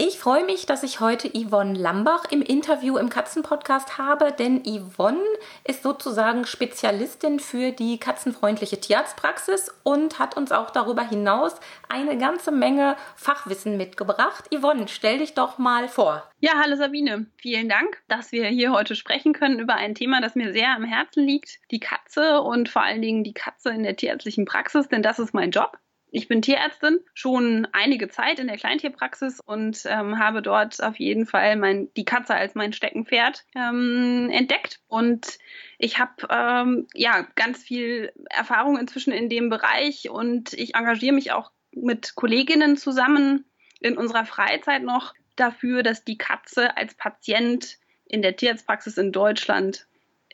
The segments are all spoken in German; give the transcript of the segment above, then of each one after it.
Ich freue mich, dass ich heute Yvonne Lambach im Interview im Katzenpodcast habe, denn Yvonne ist sozusagen Spezialistin für die katzenfreundliche Tierarztpraxis und hat uns auch darüber hinaus eine ganze Menge Fachwissen mitgebracht. Yvonne, stell dich doch mal vor. Ja, hallo Sabine. Vielen Dank, dass wir hier heute sprechen können über ein Thema, das mir sehr am Herzen liegt. Die Katze und vor allen Dingen die Katze in der tierärztlichen Praxis, denn das ist mein Job. Ich bin Tierärztin, schon einige Zeit in der Kleintierpraxis und ähm, habe dort auf jeden Fall mein, die Katze als mein Steckenpferd ähm, entdeckt. Und ich habe ähm, ja ganz viel Erfahrung inzwischen in dem Bereich und ich engagiere mich auch mit Kolleginnen zusammen in unserer Freizeit noch dafür, dass die Katze als Patient in der Tierarztpraxis in Deutschland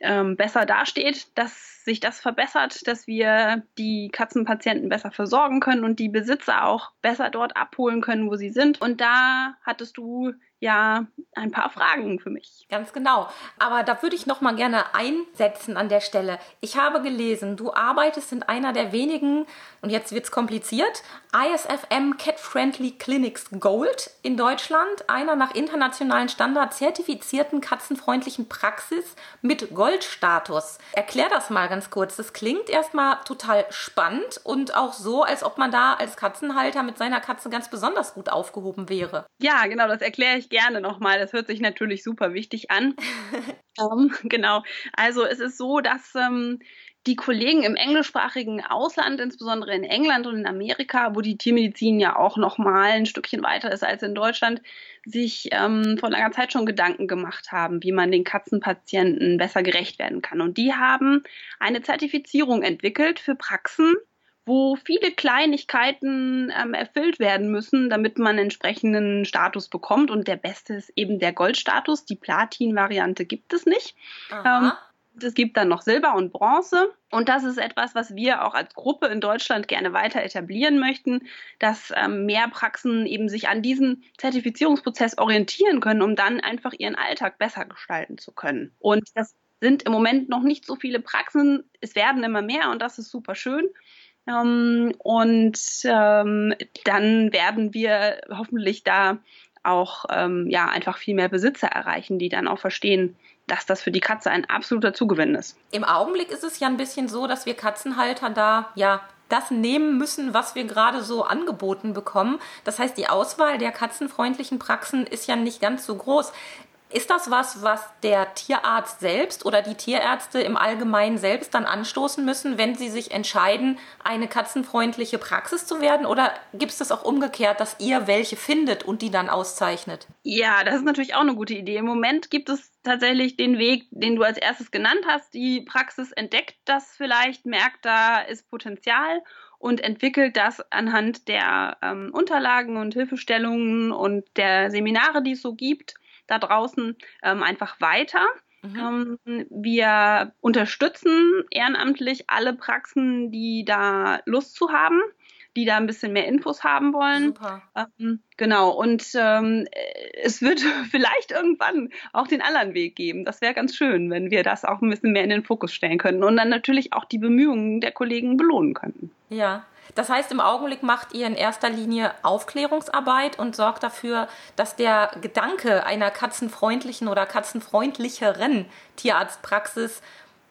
ähm, besser dasteht, dass sich das verbessert, dass wir die Katzenpatienten besser versorgen können und die Besitzer auch besser dort abholen können, wo sie sind. Und da hattest du ja ein paar Fragen für mich. Ganz genau. Aber da würde ich noch mal gerne einsetzen an der Stelle. Ich habe gelesen, du arbeitest in einer der wenigen, und jetzt wird es kompliziert, ISFM Cat Friendly Clinics Gold in Deutschland, einer nach internationalen Standards zertifizierten katzenfreundlichen Praxis mit Goldstatus. Erklär das mal ganz kurz. Das klingt erstmal total spannend und auch so, als ob man da als Katzenhalter mit seiner Katze ganz besonders gut aufgehoben wäre. Ja, genau, das erkläre ich gerne nochmal. Das hört sich natürlich super wichtig an. um, ähm, genau. Also es ist so, dass ähm, die Kollegen im englischsprachigen Ausland, insbesondere in England und in Amerika, wo die Tiermedizin ja auch nochmal ein Stückchen weiter ist als in Deutschland, sich ähm, vor langer Zeit schon Gedanken gemacht haben, wie man den Katzenpatienten besser gerecht werden kann. Und die haben eine Zertifizierung entwickelt für Praxen, wo viele Kleinigkeiten ähm, erfüllt werden müssen, damit man entsprechenden Status bekommt. Und der beste ist eben der Goldstatus. Die Platin-Variante gibt es nicht. Ähm, es gibt dann noch Silber und Bronze. Und das ist etwas, was wir auch als Gruppe in Deutschland gerne weiter etablieren möchten, dass ähm, mehr Praxen eben sich an diesem Zertifizierungsprozess orientieren können, um dann einfach ihren Alltag besser gestalten zu können. Und das sind im Moment noch nicht so viele Praxen. Es werden immer mehr und das ist super schön. Ähm, und ähm, dann werden wir hoffentlich da auch ähm, ja einfach viel mehr Besitzer erreichen, die dann auch verstehen, dass das für die Katze ein absoluter Zugewinn ist. Im Augenblick ist es ja ein bisschen so, dass wir Katzenhalter da ja das nehmen müssen, was wir gerade so angeboten bekommen. Das heißt, die Auswahl der katzenfreundlichen Praxen ist ja nicht ganz so groß. Ist das was, was der Tierarzt selbst oder die Tierärzte im Allgemeinen selbst dann anstoßen müssen, wenn sie sich entscheiden, eine katzenfreundliche Praxis zu werden? Oder gibt es das auch umgekehrt, dass ihr welche findet und die dann auszeichnet? Ja, das ist natürlich auch eine gute Idee. Im Moment gibt es tatsächlich den Weg, den du als erstes genannt hast. Die Praxis entdeckt das vielleicht, merkt, da ist Potenzial und entwickelt das anhand der ähm, Unterlagen und Hilfestellungen und der Seminare, die es so gibt da draußen ähm, einfach weiter. Mhm. Ähm, wir unterstützen ehrenamtlich alle Praxen, die da Lust zu haben, die da ein bisschen mehr Infos haben wollen. Super. Ähm, genau, und ähm, es wird vielleicht irgendwann auch den anderen Weg geben. Das wäre ganz schön, wenn wir das auch ein bisschen mehr in den Fokus stellen könnten und dann natürlich auch die Bemühungen der Kollegen belohnen könnten. Ja, das heißt, im Augenblick macht ihr in erster Linie Aufklärungsarbeit und sorgt dafür, dass der Gedanke einer katzenfreundlichen oder katzenfreundlicheren Tierarztpraxis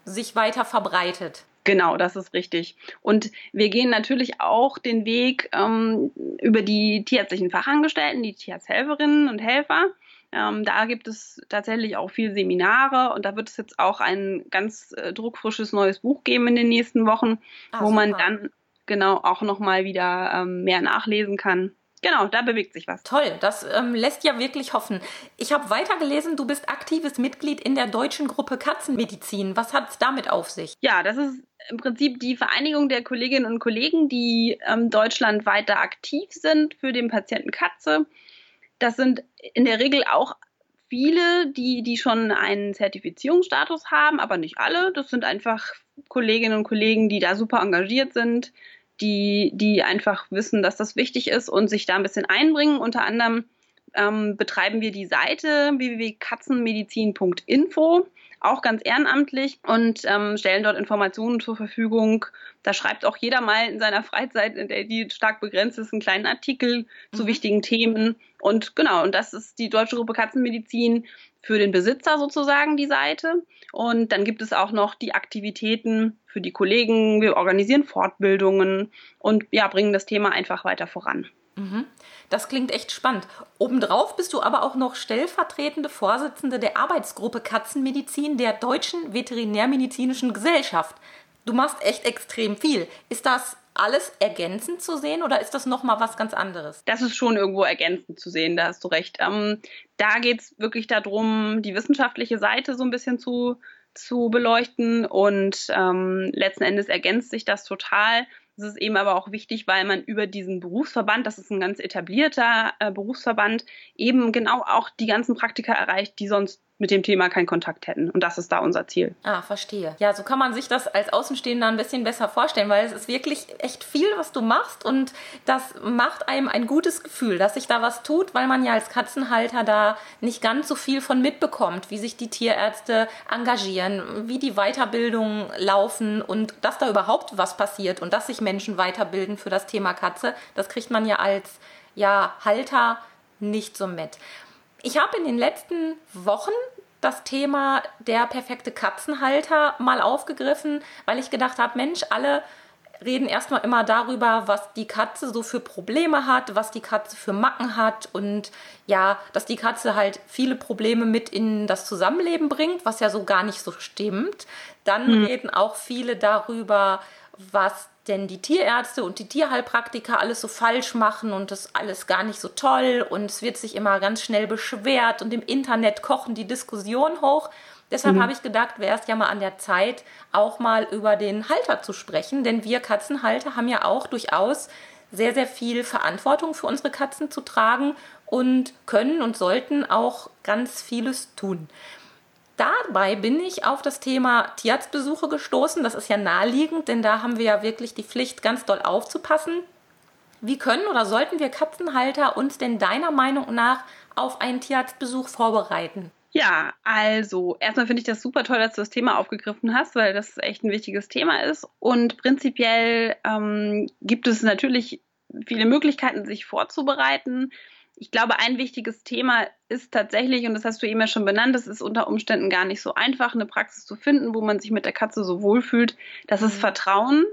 sich weiter verbreitet. Genau, das ist richtig. Und wir gehen natürlich auch den Weg ähm, über die tierärztlichen Fachangestellten, die Tierarzthelferinnen und Helfer. Ähm, da gibt es tatsächlich auch viel Seminare und da wird es jetzt auch ein ganz äh, druckfrisches neues Buch geben in den nächsten Wochen, ah, wo super. man dann genau auch nochmal wieder ähm, mehr nachlesen kann. Genau, da bewegt sich was. Toll, das ähm, lässt ja wirklich hoffen. Ich habe weitergelesen, du bist aktives Mitglied in der deutschen Gruppe Katzenmedizin. Was hat es damit auf sich? Ja, das ist im Prinzip die Vereinigung der Kolleginnen und Kollegen, die ähm, deutschlandweit da aktiv sind für den Patienten Katze. Das sind in der Regel auch viele, die, die schon einen Zertifizierungsstatus haben, aber nicht alle. Das sind einfach Kolleginnen und Kollegen, die da super engagiert sind, die, die einfach wissen, dass das wichtig ist und sich da ein bisschen einbringen. Unter anderem ähm, betreiben wir die Seite www.katzenmedizin.info auch ganz ehrenamtlich und ähm, stellen dort Informationen zur Verfügung. Da schreibt auch jeder mal in seiner Freizeit, in der die stark begrenzt ist, einen kleinen Artikel mhm. zu wichtigen Themen. Und genau, und das ist die Deutsche Gruppe Katzenmedizin für den Besitzer sozusagen die Seite. Und dann gibt es auch noch die Aktivitäten für die Kollegen. Wir organisieren Fortbildungen und ja, bringen das Thema einfach weiter voran. Mhm. Das klingt echt spannend. Obendrauf bist du aber auch noch stellvertretende Vorsitzende der Arbeitsgruppe Katzenmedizin der Deutschen Veterinärmedizinischen Gesellschaft. Du machst echt extrem viel. Ist das alles ergänzend zu sehen oder ist das nochmal was ganz anderes? Das ist schon irgendwo ergänzend zu sehen, da hast du recht. Ähm, da geht es wirklich darum, die wissenschaftliche Seite so ein bisschen zu, zu beleuchten und ähm, letzten Endes ergänzt sich das total. Das ist eben aber auch wichtig, weil man über diesen Berufsverband, das ist ein ganz etablierter äh, Berufsverband, eben genau auch die ganzen Praktika erreicht, die sonst mit dem Thema keinen Kontakt hätten. Und das ist da unser Ziel. Ah, verstehe. Ja, so kann man sich das als Außenstehender ein bisschen besser vorstellen, weil es ist wirklich echt viel, was du machst und das macht einem ein gutes Gefühl, dass sich da was tut, weil man ja als Katzenhalter da nicht ganz so viel von mitbekommt, wie sich die Tierärzte engagieren, wie die Weiterbildungen laufen und dass da überhaupt was passiert und dass sich Menschen weiterbilden für das Thema Katze. Das kriegt man ja als ja, Halter nicht so mit. Ich habe in den letzten Wochen das Thema der perfekte Katzenhalter mal aufgegriffen, weil ich gedacht habe, Mensch, alle reden erstmal immer darüber, was die Katze so für Probleme hat, was die Katze für Macken hat und ja, dass die Katze halt viele Probleme mit in das Zusammenleben bringt, was ja so gar nicht so stimmt. Dann mhm. reden auch viele darüber, was denn die Tierärzte und die Tierheilpraktiker alles so falsch machen und das alles gar nicht so toll und es wird sich immer ganz schnell beschwert und im Internet kochen die Diskussionen hoch. Deshalb mhm. habe ich gedacht, wäre es ja mal an der Zeit, auch mal über den Halter zu sprechen, denn wir Katzenhalter haben ja auch durchaus sehr, sehr viel Verantwortung für unsere Katzen zu tragen und können und sollten auch ganz vieles tun dabei bin ich auf das Thema Tierarztbesuche gestoßen. Das ist ja naheliegend, denn da haben wir ja wirklich die Pflicht, ganz doll aufzupassen. Wie können oder sollten wir Katzenhalter uns denn deiner Meinung nach auf einen Tierarztbesuch vorbereiten? Ja, also erstmal finde ich das super toll, dass du das Thema aufgegriffen hast, weil das echt ein wichtiges Thema ist. Und prinzipiell ähm, gibt es natürlich viele Möglichkeiten, sich vorzubereiten ich glaube, ein wichtiges Thema ist tatsächlich, und das hast du eben ja schon benannt, es ist unter Umständen gar nicht so einfach, eine Praxis zu finden, wo man sich mit der Katze so wohlfühlt. Das ist mhm. Vertrauen.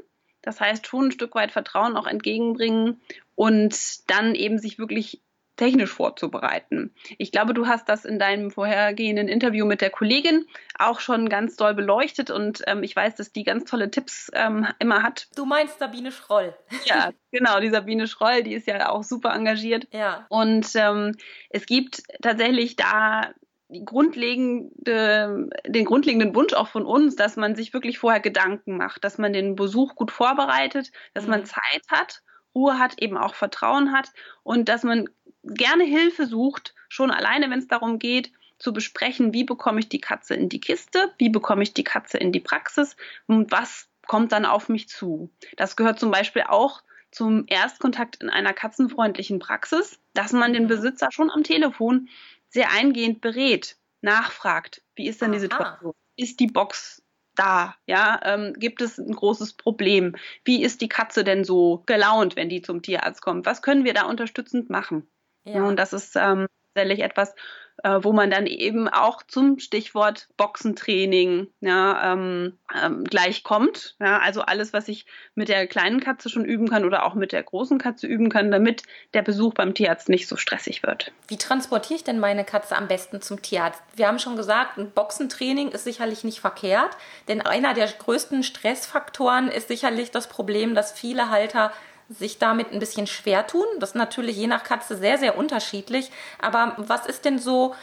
Das heißt, schon ein Stück weit Vertrauen auch entgegenbringen und dann eben sich wirklich technisch vorzubereiten. Ich glaube, du hast das in deinem vorhergehenden Interview mit der Kollegin auch schon ganz doll beleuchtet und ähm, ich weiß, dass die ganz tolle Tipps ähm, immer hat. Du meinst Sabine Schroll. Ja, genau, die Sabine Schroll, die ist ja auch super engagiert. Ja. Und ähm, es gibt tatsächlich da die grundlegende, den grundlegenden Wunsch auch von uns, dass man sich wirklich vorher Gedanken macht, dass man den Besuch gut vorbereitet, dass mhm. man Zeit hat, Ruhe hat, eben auch Vertrauen hat und dass man gerne Hilfe sucht, schon alleine, wenn es darum geht, zu besprechen, wie bekomme ich die Katze in die Kiste, wie bekomme ich die Katze in die Praxis und was kommt dann auf mich zu. Das gehört zum Beispiel auch zum Erstkontakt in einer katzenfreundlichen Praxis, dass man den Besitzer schon am Telefon sehr eingehend berät, nachfragt, wie ist denn die Situation? Ist die Box da? Ja, ähm, gibt es ein großes Problem? Wie ist die Katze denn so gelaunt, wenn die zum Tierarzt kommt? Was können wir da unterstützend machen? Ja. Und das ist ähm, tatsächlich etwas, äh, wo man dann eben auch zum Stichwort Boxentraining ja, ähm, ähm, gleich kommt. Ja, also alles, was ich mit der kleinen Katze schon üben kann oder auch mit der großen Katze üben kann, damit der Besuch beim Tierarzt nicht so stressig wird. Wie transportiere ich denn meine Katze am besten zum Tierarzt? Wir haben schon gesagt, ein Boxentraining ist sicherlich nicht verkehrt, denn einer der größten Stressfaktoren ist sicherlich das Problem, dass viele Halter sich damit ein bisschen schwer tun. Das ist natürlich je nach Katze sehr, sehr unterschiedlich. Aber was ist denn so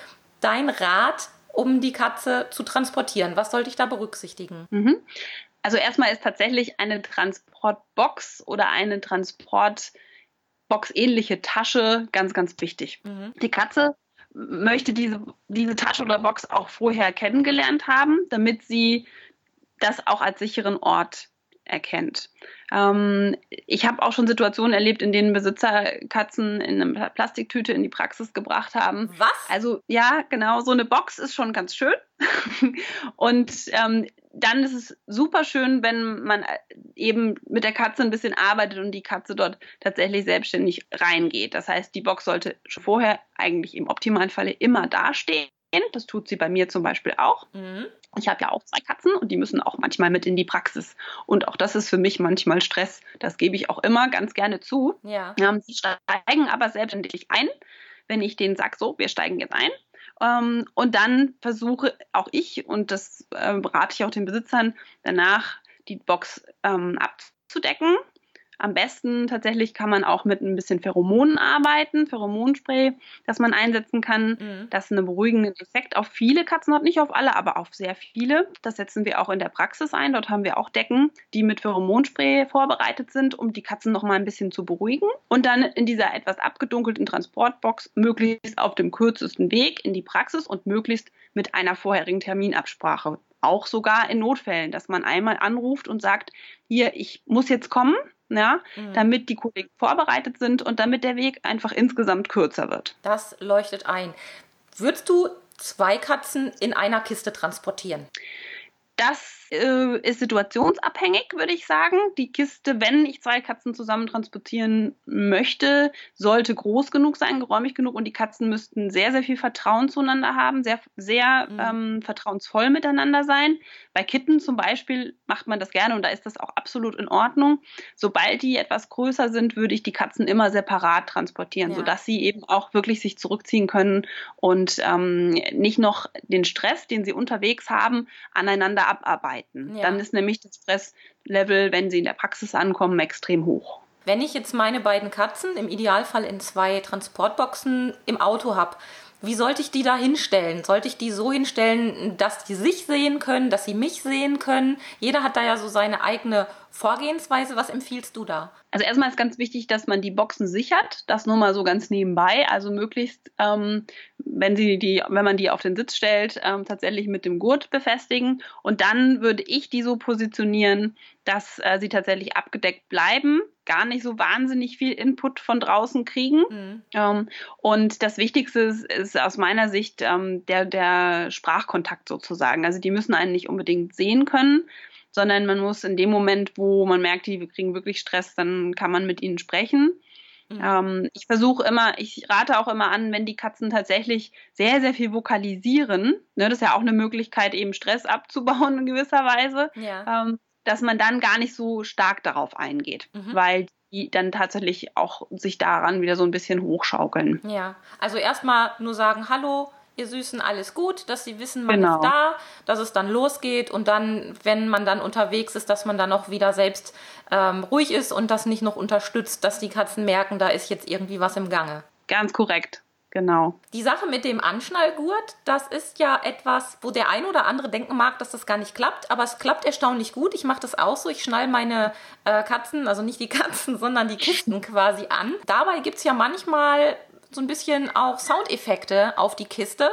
dein Rat, um die Katze zu transportieren? Was sollte ich da berücksichtigen? Mhm. Also erstmal ist tatsächlich eine Transportbox oder eine Transportbox ähnliche Tasche ganz, ganz wichtig. Mhm. Die Katze möchte diese, diese Tasche oder Box auch vorher kennengelernt haben, damit sie das auch als sicheren Ort erkennt. Ähm, ich habe auch schon Situationen erlebt, in denen Besitzer Katzen in einer Plastiktüte in die Praxis gebracht haben. Was? Also ja, genau, so eine Box ist schon ganz schön. und ähm, dann ist es super schön, wenn man eben mit der Katze ein bisschen arbeitet und die Katze dort tatsächlich selbstständig reingeht. Das heißt, die Box sollte schon vorher eigentlich im optimalen Falle immer dastehen. Das tut sie bei mir zum Beispiel auch. Mhm. Ich habe ja auch zwei Katzen und die müssen auch manchmal mit in die Praxis. Und auch das ist für mich manchmal Stress. Das gebe ich auch immer ganz gerne zu. Ja. Ähm, sie steigen aber selbstständig ein, wenn ich denen sage, so, wir steigen jetzt ein. Ähm, und dann versuche auch ich, und das äh, berate ich auch den Besitzern, danach die Box ähm, abzudecken am besten tatsächlich kann man auch mit ein bisschen Pheromonen arbeiten, Pheromonspray, das man einsetzen kann, mhm. das einen beruhigenden Effekt auf viele Katzen hat, nicht auf alle, aber auf sehr viele. Das setzen wir auch in der Praxis ein. Dort haben wir auch Decken, die mit Pheromonspray vorbereitet sind, um die Katzen noch mal ein bisschen zu beruhigen. Und dann in dieser etwas abgedunkelten Transportbox möglichst auf dem kürzesten Weg in die Praxis und möglichst mit einer vorherigen Terminabsprache auch sogar in Notfällen, dass man einmal anruft und sagt, hier, ich muss jetzt kommen, ja, mhm. damit die Kollegen vorbereitet sind und damit der Weg einfach insgesamt kürzer wird. Das leuchtet ein. Würdest du zwei Katzen in einer Kiste transportieren? Das äh, ist situationsabhängig, würde ich sagen. Die Kiste, wenn ich zwei Katzen zusammen transportieren möchte, sollte groß genug sein, geräumig genug und die Katzen müssten sehr, sehr viel Vertrauen zueinander haben, sehr, sehr mhm. ähm, vertrauensvoll miteinander sein. Bei Kitten zum Beispiel macht man das gerne und da ist das auch absolut in Ordnung. Sobald die etwas größer sind, würde ich die Katzen immer separat transportieren, ja. sodass sie eben auch wirklich sich zurückziehen können und ähm, nicht noch den Stress, den sie unterwegs haben, aneinander abarbeiten arbeiten. Ja. Dann ist nämlich das Stresslevel, wenn sie in der Praxis ankommen, extrem hoch. Wenn ich jetzt meine beiden Katzen im Idealfall in zwei Transportboxen im Auto habe, wie sollte ich die da hinstellen? Sollte ich die so hinstellen, dass die sich sehen können, dass sie mich sehen können? Jeder hat da ja so seine eigene Vorgehensweise. Was empfiehlst du da? Also erstmal ist ganz wichtig, dass man die Boxen sichert. Das nur mal so ganz nebenbei. Also möglichst, ähm, wenn sie die, wenn man die auf den Sitz stellt, ähm, tatsächlich mit dem Gurt befestigen. Und dann würde ich die so positionieren, dass äh, sie tatsächlich abgedeckt bleiben gar nicht so wahnsinnig viel Input von draußen kriegen. Mhm. Ähm, und das Wichtigste ist, ist aus meiner Sicht ähm, der, der Sprachkontakt sozusagen. Also die müssen einen nicht unbedingt sehen können, sondern man muss in dem Moment, wo man merkt, die kriegen wirklich Stress, dann kann man mit ihnen sprechen. Mhm. Ähm, ich versuche immer, ich rate auch immer an, wenn die Katzen tatsächlich sehr, sehr viel vokalisieren, ne, das ist ja auch eine Möglichkeit, eben Stress abzubauen in gewisser Weise, ja. ähm, dass man dann gar nicht so stark darauf eingeht, mhm. weil die dann tatsächlich auch sich daran wieder so ein bisschen hochschaukeln. Ja, also erstmal nur sagen, hallo, ihr Süßen, alles gut, dass sie wissen, man genau. ist da, dass es dann losgeht und dann, wenn man dann unterwegs ist, dass man dann auch wieder selbst ähm, ruhig ist und das nicht noch unterstützt, dass die Katzen merken, da ist jetzt irgendwie was im Gange. Ganz korrekt. Genau. Die Sache mit dem Anschnallgurt, das ist ja etwas, wo der ein oder andere denken mag, dass das gar nicht klappt, aber es klappt erstaunlich gut. Ich mache das auch so. Ich schnall meine äh, Katzen, also nicht die Katzen, sondern die Kisten quasi an. Dabei gibt es ja manchmal so ein bisschen auch Soundeffekte auf die Kiste.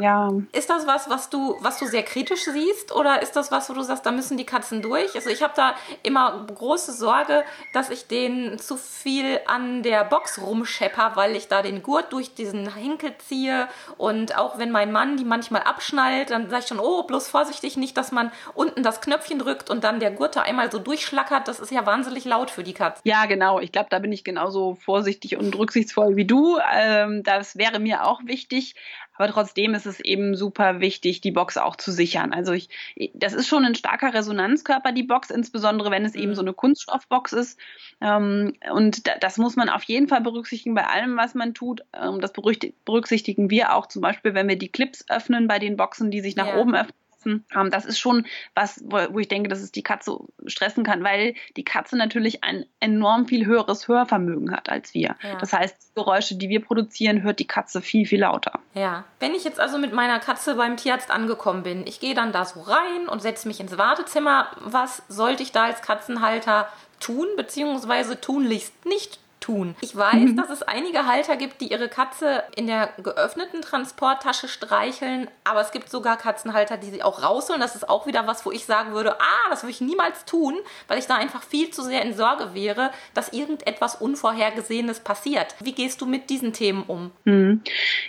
Ja. Ist das was, was du, was du sehr kritisch siehst oder ist das was, wo du sagst, da müssen die Katzen durch? Also ich habe da immer große Sorge, dass ich denen zu viel an der Box rumschepper, weil ich da den Gurt durch diesen Hinkel ziehe und auch wenn mein Mann die manchmal abschnallt, dann sage ich schon, oh, bloß vorsichtig nicht, dass man unten das Knöpfchen drückt und dann der Gurt da einmal so durchschlackert. Das ist ja wahnsinnig laut für die Katzen. Ja, genau. Ich glaube, da bin ich genauso vorsichtig und rücksichtsvoll wie du. Ähm, das wäre mir auch wichtig. Aber trotzdem ist es eben super wichtig, die Box auch zu sichern. Also ich, das ist schon ein starker Resonanzkörper, die Box, insbesondere wenn es mhm. eben so eine Kunststoffbox ist. Ähm, und das muss man auf jeden Fall berücksichtigen bei allem, was man tut. Ähm, das berücksichtigen wir auch zum Beispiel, wenn wir die Clips öffnen bei den Boxen, die sich nach ja. oben öffnen Ähm, das ist schon was, wo, ich denke, dass es die Katze stressen kann, weil die Katze natürlich ein enorm viel höheres Hörvermögen hat als wir. Ja. Das heißt, die Geräusche, die wir produzieren, hört die Katze viel, viel lauter. Ja. Wenn ich jetzt also mit meiner Katze beim Tierarzt angekommen bin, ich gehe dann da so rein und setze mich ins Wartezimmer. Was sollte ich da als Katzenhalter tun, beziehungsweise tunlichst nicht tun. Ich weiß, mhm. dass es einige Halter gibt, die ihre Katze in der geöffneten Transporttasche streicheln, aber es gibt sogar Katzenhalter, die sie auch rausholen. Das ist auch wieder was, wo ich sagen würde, ah, das würde ich niemals tun, weil ich da einfach viel zu sehr in Sorge wäre, dass irgendetwas Unvorhergesehenes passiert. Wie gehst du mit diesen Themen um? Mhm.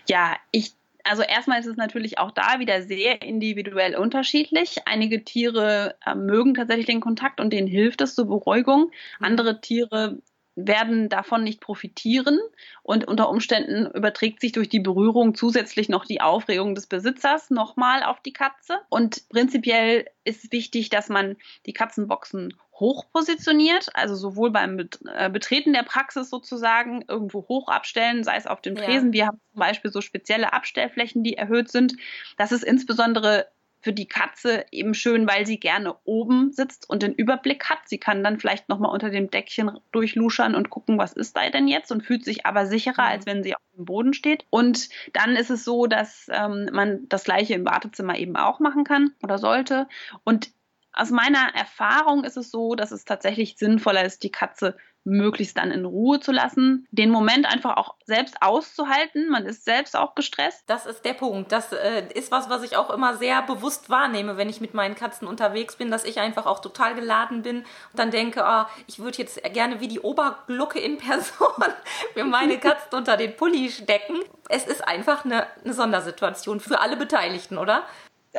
Ja, ich also erstmal ist es natürlich auch da wieder sehr individuell unterschiedlich. Einige Tiere äh, mögen tatsächlich den Kontakt und denen hilft es zur Beruhigung. Mhm. Andere Tiere werden davon nicht profitieren und unter Umständen überträgt sich durch die Berührung zusätzlich noch die Aufregung des Besitzers nochmal auf die Katze. Und prinzipiell ist wichtig, dass man die Katzenboxen hoch positioniert, also sowohl beim äh, Betreten der Praxis sozusagen irgendwo hoch abstellen, sei es auf dem Tresen. Ja. Wir haben zum Beispiel so spezielle Abstellflächen, die erhöht sind. Das ist insbesondere für die Katze eben schön, weil sie gerne oben sitzt und den Überblick hat. Sie kann dann vielleicht nochmal unter dem Deckchen durchluschern und gucken, was ist da denn jetzt und fühlt sich aber sicherer, mhm. als wenn sie auf dem Boden steht. Und dann ist es so, dass ähm, man das gleiche im Wartezimmer eben auch machen kann oder sollte. Und aus meiner Erfahrung ist es so, dass es tatsächlich sinnvoller ist, die Katze möglichst dann in Ruhe zu lassen, den Moment einfach auch selbst auszuhalten. Man ist selbst auch gestresst. Das ist der Punkt. Das äh, ist was, was ich auch immer sehr bewusst wahrnehme, wenn ich mit meinen Katzen unterwegs bin, dass ich einfach auch total geladen bin und dann denke, oh, ich würde jetzt gerne wie die Oberglucke in Person mir meine Katzen unter den Pulli stecken. Es ist einfach eine, eine Sondersituation für alle Beteiligten, oder?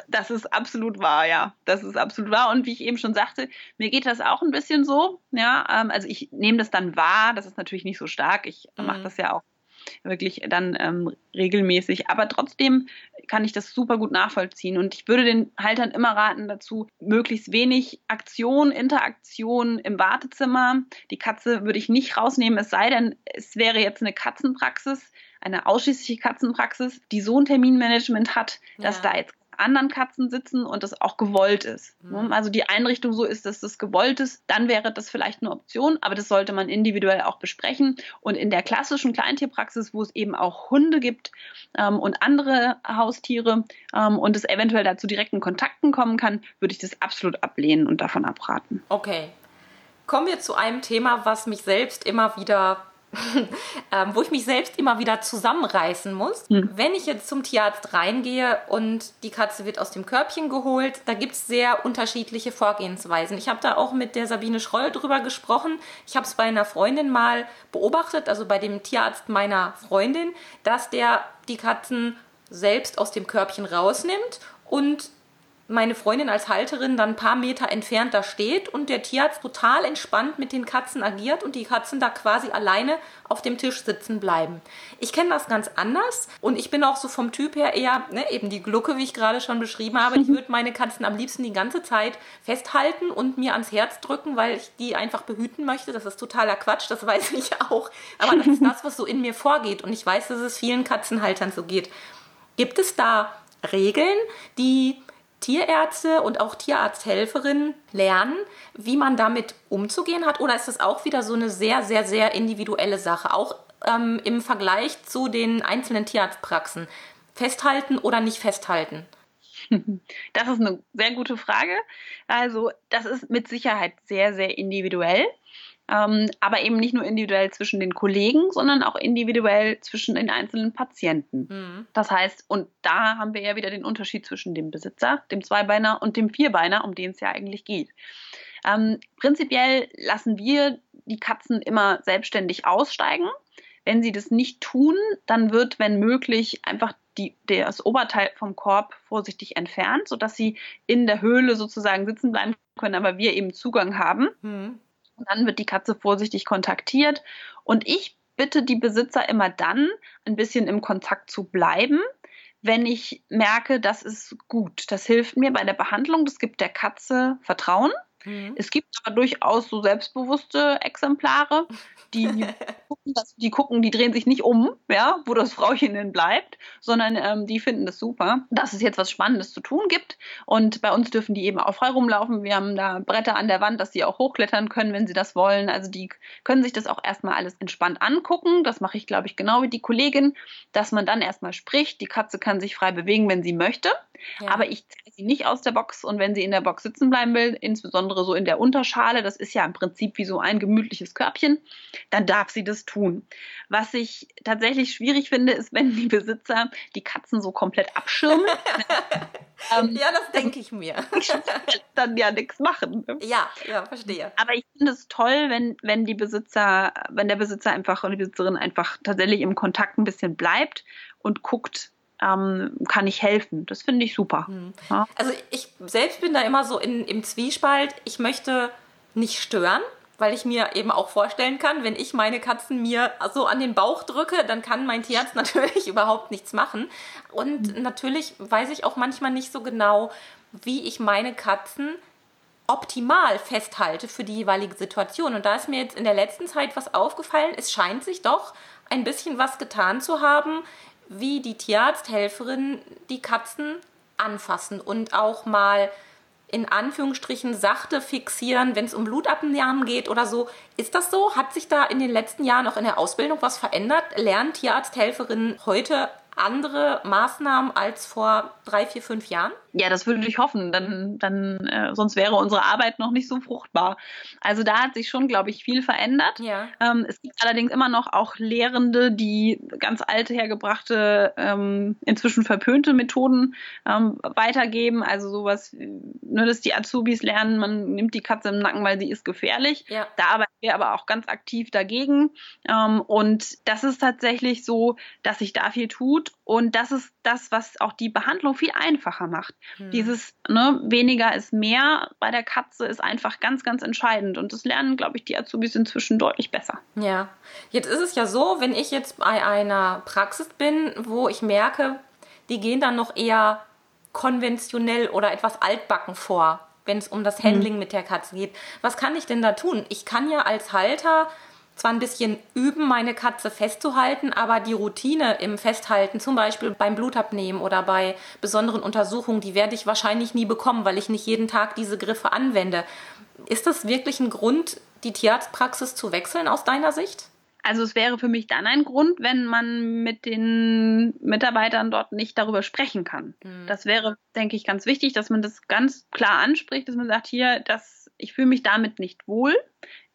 Das ist absolut wahr, ja. Das ist absolut wahr. Und wie ich eben schon sagte, mir geht das auch ein bisschen so. Ja, ähm, also ich nehme das dann wahr. Das ist natürlich nicht so stark. Ich mhm. mache das ja auch wirklich dann ähm, regelmäßig. Aber trotzdem kann ich das super gut nachvollziehen. Und ich würde den Haltern immer raten dazu, möglichst wenig Aktion, Interaktion im Wartezimmer. Die Katze würde ich nicht rausnehmen, es sei denn, es wäre jetzt eine Katzenpraxis, eine ausschließliche Katzenpraxis, die so ein Terminmanagement hat, dass ja. da jetzt anderen Katzen sitzen und das auch gewollt ist. Mhm. Also die Einrichtung so ist, dass das gewollt ist, dann wäre das vielleicht eine Option, aber das sollte man individuell auch besprechen. Und in der klassischen Kleintierpraxis, wo es eben auch Hunde gibt ähm, und andere Haustiere ähm, und es eventuell dazu direkten Kontakten kommen kann, würde ich das absolut ablehnen und davon abraten. Okay. Kommen wir zu einem Thema, was mich selbst immer wieder ähm, wo ich mich selbst immer wieder zusammenreißen muss. Hm. Wenn ich jetzt zum Tierarzt reingehe und die Katze wird aus dem Körbchen geholt, da gibt es sehr unterschiedliche Vorgehensweisen. Ich habe da auch mit der Sabine Schroll drüber gesprochen. Ich habe es bei einer Freundin mal beobachtet, also bei dem Tierarzt meiner Freundin, dass der die Katzen selbst aus dem Körbchen rausnimmt und meine Freundin als Halterin dann ein paar Meter entfernt da steht und der Tierarzt total entspannt mit den Katzen agiert und die Katzen da quasi alleine auf dem Tisch sitzen bleiben. Ich kenne das ganz anders und ich bin auch so vom Typ her eher, ne, eben die Glucke, wie ich gerade schon beschrieben habe. Ich würde meine Katzen am liebsten die ganze Zeit festhalten und mir ans Herz drücken, weil ich die einfach behüten möchte. Das ist totaler Quatsch, das weiß ich auch. Aber das ist das, was so in mir vorgeht und ich weiß, dass es vielen Katzenhaltern so geht. Gibt es da Regeln, die Tierärzte und auch Tierarzthelferinnen lernen, wie man damit umzugehen hat? Oder ist das auch wieder so eine sehr, sehr, sehr individuelle Sache? Auch ähm, im Vergleich zu den einzelnen Tierarztpraxen. Festhalten oder nicht festhalten? Das ist eine sehr gute Frage. Also, das ist mit Sicherheit sehr, sehr individuell ähm, aber eben nicht nur individuell zwischen den Kollegen, sondern auch individuell zwischen den einzelnen Patienten. Mhm. Das heißt, und da haben wir ja wieder den Unterschied zwischen dem Besitzer, dem Zweibeiner und dem Vierbeiner, um den es ja eigentlich geht. Ähm, prinzipiell lassen wir die Katzen immer selbstständig aussteigen. Wenn sie das nicht tun, dann wird, wenn möglich, einfach die, das Oberteil vom Korb vorsichtig entfernt, sodass sie in der Höhle sozusagen sitzen bleiben können, aber wir eben Zugang haben. Mhm. Und dann wird die Katze vorsichtig kontaktiert. Und ich bitte die Besitzer immer dann, ein bisschen im Kontakt zu bleiben, wenn ich merke, das ist gut. Das hilft mir bei der Behandlung. Das gibt der Katze Vertrauen. Mhm. Es gibt aber durchaus so selbstbewusste Exemplare, die gucken, dass, die gucken, die drehen sich nicht um, ja, wo das Frauchen denn bleibt, sondern ähm, die finden das super, dass es jetzt was Spannendes zu tun gibt. Und bei uns dürfen die eben auch frei rumlaufen. Wir haben da Bretter an der Wand, dass sie auch hochklettern können, wenn sie das wollen. Also die können sich das auch erstmal alles entspannt angucken. Das mache ich, glaube ich, genau wie die Kollegin, dass man dann erstmal spricht. Die Katze kann sich frei bewegen, wenn sie möchte. Ja. Aber ich ziehe sie nicht aus der Box und wenn sie in der Box sitzen bleiben will, insbesondere insbesondere so in der Unterschale, das ist ja im Prinzip wie so ein gemütliches Körbchen, dann darf sie das tun. Was ich tatsächlich schwierig finde, ist, wenn die Besitzer die Katzen so komplett abschirmen. ähm, ja, das denke ich mir. dann ja nichts machen. Ne? Ja, ja, verstehe. Aber ich finde es toll, wenn, wenn die Besitzer, wenn der Besitzer einfach und die Besitzerin einfach tatsächlich im Kontakt ein bisschen bleibt und guckt, ähm, kann ich helfen. Das finde ich super. Mhm. Ja. Also ich selbst bin da immer so in, im Zwiespalt. Ich möchte nicht stören, weil ich mir eben auch vorstellen kann, wenn ich meine Katzen mir so an den Bauch drücke, dann kann mein Tierarzt natürlich überhaupt nichts machen. Und mhm. natürlich weiß ich auch manchmal nicht so genau, wie ich meine Katzen optimal festhalte für die jeweilige Situation. Und da ist mir jetzt in der letzten Zeit was aufgefallen. Es scheint sich doch ein bisschen was getan zu haben, wie die Tierarzthelferin die Katzen anfassen und auch mal in Anführungsstrichen sachte fixieren, wenn es um Blutabnahmen geht oder so. Ist das so? Hat sich da in den letzten Jahren auch in der Ausbildung was verändert? Lernen Tierarzthelferinnen heute andere Maßnahmen als vor drei, vier, fünf Jahren? Ja, das würde ich hoffen. Dann, dann äh, sonst wäre unsere Arbeit noch nicht so fruchtbar. Also da hat sich schon, glaube ich, viel verändert. Ja. Ähm, es gibt allerdings immer noch auch Lehrende, die ganz alte, hergebrachte, ähm, inzwischen verpönte Methoden ähm, weitergeben. Also sowas, nur dass die Azubis lernen, man nimmt die Katze im Nacken, weil sie ist gefährlich. Ja. Da arbeiten wir aber auch ganz aktiv dagegen. Ähm, und das ist tatsächlich so, dass sich da viel tut. Und das ist das, was auch die Behandlung viel einfacher macht. Hm. Dieses ne, weniger ist mehr bei der Katze ist einfach ganz, ganz entscheidend. Und das lernen, glaube ich, die Azubis inzwischen deutlich besser. Ja, jetzt ist es ja so, wenn ich jetzt bei einer Praxis bin, wo ich merke, die gehen dann noch eher konventionell oder etwas altbacken vor, wenn es um das hm. Handling hm. mit der Katze geht. Was kann ich denn da tun? Ich kann ja als Halter zwar ein bisschen üben, meine Katze festzuhalten, aber die Routine im Festhalten, zum Beispiel beim Blutabnehmen oder bei besonderen Untersuchungen, die werde ich wahrscheinlich nie bekommen, weil ich nicht jeden Tag diese Griffe anwende. Ist das wirklich ein Grund, die Tierarztpraxis zu wechseln aus deiner Sicht? Also es wäre für mich dann ein Grund, wenn man mit den Mitarbeitern dort nicht darüber sprechen kann. Mhm. Das wäre, denke ich, ganz wichtig, dass man das ganz klar anspricht, dass man sagt, hier, das, ich fühle mich damit nicht wohl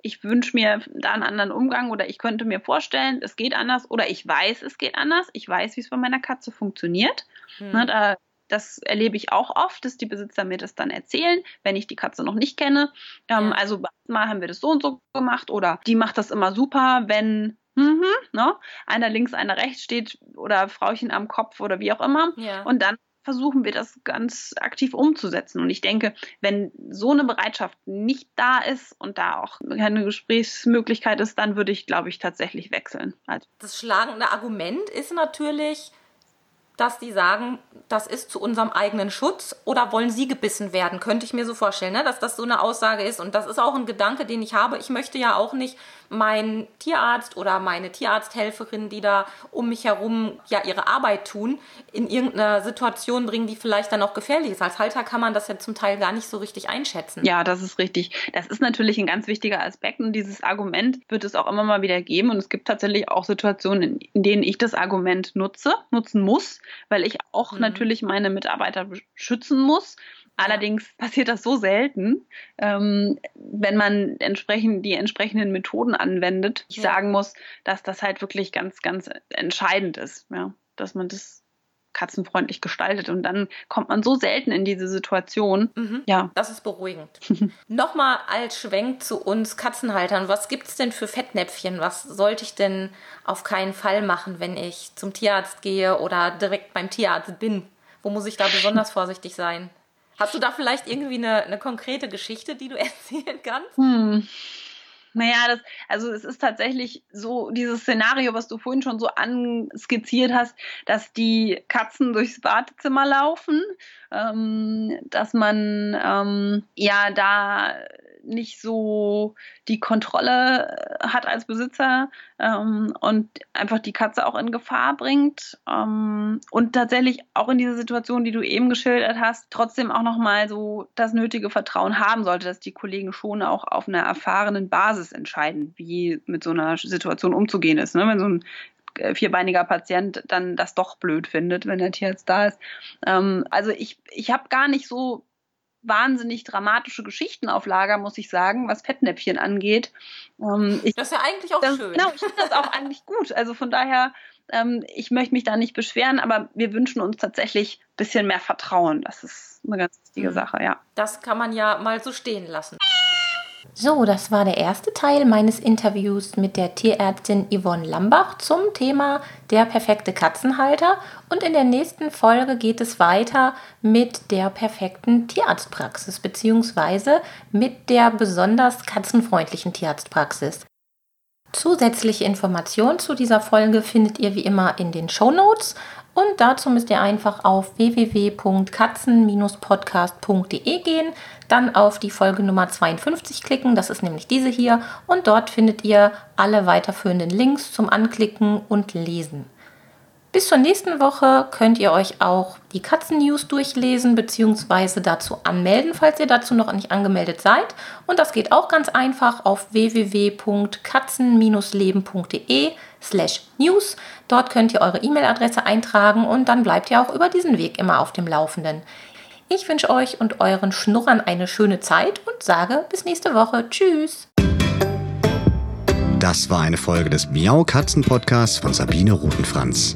ich wünsche mir da einen anderen Umgang oder ich könnte mir vorstellen, es geht anders oder ich weiß, es geht anders. Ich weiß, wie es bei meiner Katze funktioniert. Hm. Ne, da, das erlebe ich auch oft, dass die Besitzer mir das dann erzählen, wenn ich die Katze noch nicht kenne. Ähm, ja. Also mal haben wir das so und so gemacht oder die macht das immer super, wenn Mhm, ne? Einer links, einer rechts steht oder Frauchen am Kopf oder wie auch immer. Ja. Und dann versuchen wir das ganz aktiv umzusetzen. Und ich denke, wenn so eine Bereitschaft nicht da ist und da auch keine Gesprächsmöglichkeit ist, dann würde ich, glaube ich, tatsächlich wechseln. Also. Das schlagende Argument ist natürlich, dass die sagen, das ist zu unserem eigenen Schutz oder wollen sie gebissen werden? Könnte ich mir so vorstellen, ne? dass das so eine Aussage ist. Und das ist auch ein Gedanke, den ich habe. Ich möchte ja auch nicht meinen Tierarzt oder meine Tierarzthelferin, die da um mich herum ja ihre Arbeit tun, in irgendeine Situation bringen, die vielleicht dann auch gefährlich ist. Als Halter kann man das ja zum Teil gar nicht so richtig einschätzen. Ja, das ist richtig. Das ist natürlich ein ganz wichtiger Aspekt und dieses Argument wird es auch immer mal wieder geben. Und es gibt tatsächlich auch Situationen, in denen ich das Argument nutze, nutzen muss, weil ich auch mhm. natürlich meine Mitarbeiter schützen muss. Allerdings passiert das so selten, ähm, wenn man entsprechend die entsprechenden Methoden anwendet. Ich ja. sagen muss, dass das halt wirklich ganz, ganz entscheidend ist, ja, dass man das katzenfreundlich gestaltet und dann kommt man so selten in diese Situation. Mhm. Ja. Das ist beruhigend. Nochmal als Schwenk zu uns Katzenhaltern. Was gibt es denn für Fettnäpfchen? Was sollte ich denn auf keinen Fall machen, wenn ich zum Tierarzt gehe oder direkt beim Tierarzt bin? Wo muss ich da besonders vorsichtig sein? Hast du da vielleicht irgendwie eine, eine konkrete Geschichte, die du erzählen kannst? Hm. Naja, das, also es ist tatsächlich so dieses Szenario, was du vorhin schon so anskizziert hast, dass die Katzen durchs Badezimmer laufen, ähm, dass man ähm, ja da nicht so die Kontrolle äh, hat als Besitzer ähm, und einfach die Katze auch in Gefahr bringt ähm, und tatsächlich auch in dieser Situation, die du eben geschildert hast, trotzdem auch nochmal so das nötige Vertrauen haben sollte, dass die Kollegen schon auch auf einer erfahrenen Basis entscheiden, wie mit so einer Situation umzugehen ist. Ne? Wenn so ein äh, vierbeiniger Patient dann das doch blöd findet, wenn der Tierarzt da ist. Ähm, also ich, ich habe gar nicht so wahnsinnig dramatische Geschichten auf Lager, muss ich sagen, was Fettnäpfchen angeht. Ähm, ich, das ist ja eigentlich auch das, schön. Genau, ich finde das auch eigentlich gut. Also von daher, ähm, ich möchte mich da nicht beschweren, aber wir wünschen uns tatsächlich ein bisschen mehr Vertrauen. Das ist eine ganz wichtige mhm. Sache, ja. Das kann man ja mal so stehen lassen. So, das war der erste Teil meines Interviews mit der Tierärztin Yvonne Lambach zum Thema der perfekte Katzenhalter. Und in der nächsten Folge geht es weiter mit der perfekten Tierarztpraxis bzw. mit der besonders katzenfreundlichen Tierarztpraxis. Zusätzliche Informationen zu dieser Folge findet ihr wie immer in den Show Notes. Und dazu müsst ihr einfach auf www.katzen-podcast.de gehen, dann auf die Folge Nummer 52 klicken, das ist nämlich diese hier, und dort findet ihr alle weiterführenden Links zum Anklicken und Lesen. Bis zur nächsten Woche könnt ihr euch auch die Katzen-News durchlesen bzw. dazu anmelden, falls ihr dazu noch nicht angemeldet seid. Und das geht auch ganz einfach auf www.katzen-leben.de slash news. Dort könnt ihr eure E-Mail-Adresse eintragen und dann bleibt ihr auch über diesen Weg immer auf dem Laufenden. Ich wünsche euch und euren Schnurrern eine schöne Zeit und sage bis nächste Woche. Tschüss. Das war eine Folge des Miau Katzen Podcasts von Sabine Rutenfranz.